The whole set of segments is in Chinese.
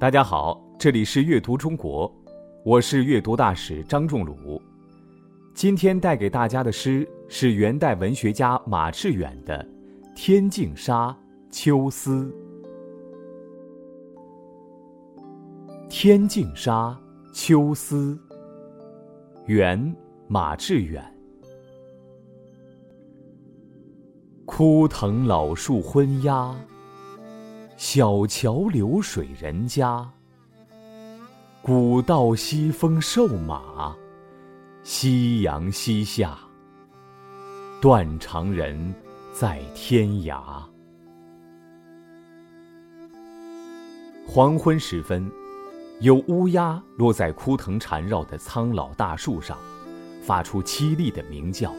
大家好，这里是阅读中国，我是阅读大使张仲鲁。今天带给大家的诗是元代文学家马致远的《天净沙·秋思》。《天净沙·秋思》，元，马致远。枯藤老树昏鸦，小桥流水人家。古道西风瘦马，夕阳西下。断肠人在天涯。黄昏时分，有乌鸦落在枯藤缠绕的苍老大树上，发出凄厉的鸣叫。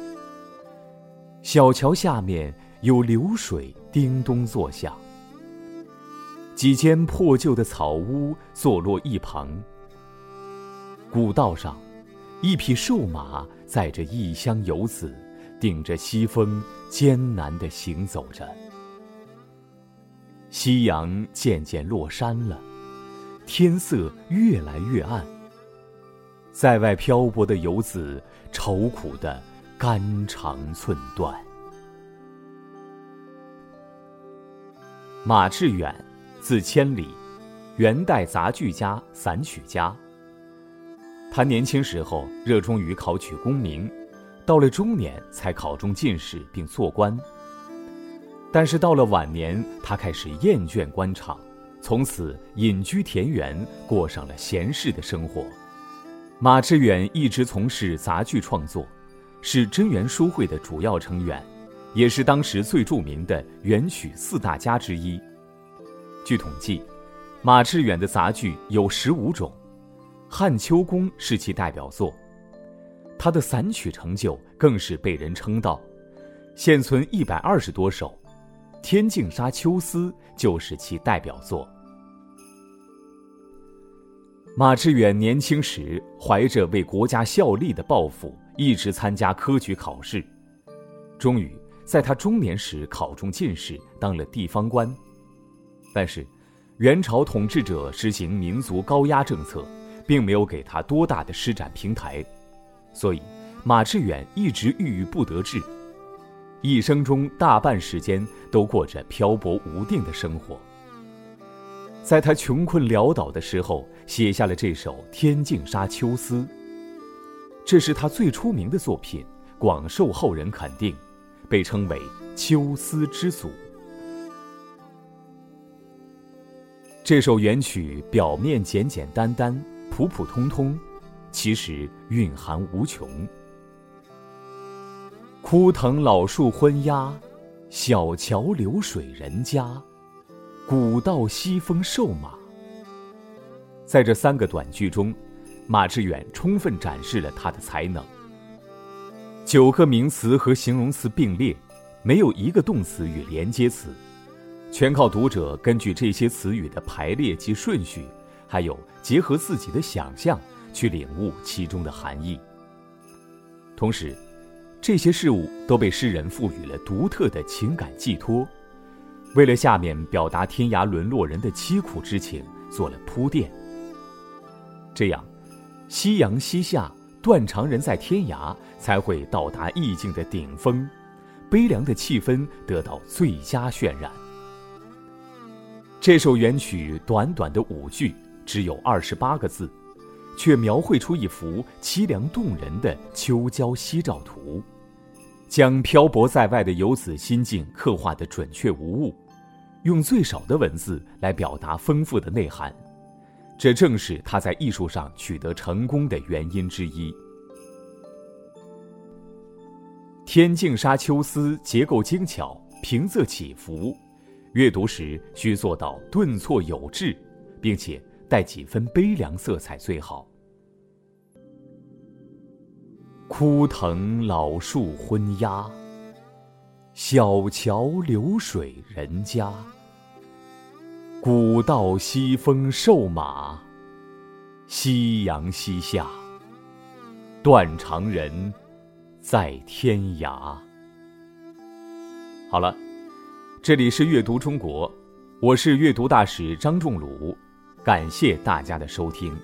小桥下面有流水叮咚作响，几间破旧的草屋坐落一旁。古道上，一匹瘦马载着异乡游子，顶着西风艰难地行走着。夕阳渐渐落山了，天色越来越暗。在外漂泊的游子愁苦的。肝肠寸断。马致远，字千里，元代杂剧家、散曲家。他年轻时候热衷于考取功名，到了中年才考中进士并做官。但是到了晚年，他开始厌倦官场，从此隐居田园，过上了闲适的生活。马致远一直从事杂剧创作。是真元书会的主要成员，也是当时最著名的元曲四大家之一。据统计，马致远的杂剧有十五种，《汉秋宫》是其代表作。他的散曲成就更是被人称道，现存一百二十多首，《天净沙·秋思》就是其代表作。马致远年轻时怀着为国家效力的抱负。一直参加科举考试，终于在他中年时考中进士，当了地方官。但是，元朝统治者实行民族高压政策，并没有给他多大的施展平台，所以马致远一直郁郁不得志，一生中大半时间都过着漂泊无定的生活。在他穷困潦倒的时候，写下了这首《天净沙·秋思》。这是他最出名的作品，广受后人肯定，被称为“秋思之祖”。这首元曲表面简简单单、普普通通，其实蕴含无穷。枯藤老树昏鸦，小桥流水人家，古道西风瘦马。在这三个短句中。马致远充分展示了他的才能。九个名词和形容词并列，没有一个动词与连接词，全靠读者根据这些词语的排列及顺序，还有结合自己的想象去领悟其中的含义。同时，这些事物都被诗人赋予了独特的情感寄托，为了下面表达天涯沦落人的凄苦之情做了铺垫。这样。夕阳西下，断肠人在天涯，才会到达意境的顶峰，悲凉的气氛得到最佳渲染。这首元曲短短的五句，只有二十八个字，却描绘出一幅凄凉动人的秋郊夕照图，将漂泊在外的游子心境刻画的准确无误，用最少的文字来表达丰富的内涵。这正是他在艺术上取得成功的原因之一。《天净沙·秋思》结构精巧，平仄起伏，阅读时需做到顿挫有致，并且带几分悲凉色彩最好。枯藤老树昏鸦，小桥流水人家。古道西风瘦马，夕阳西下。断肠人在天涯。好了，这里是阅读中国，我是阅读大使张仲鲁。感谢大家的收听。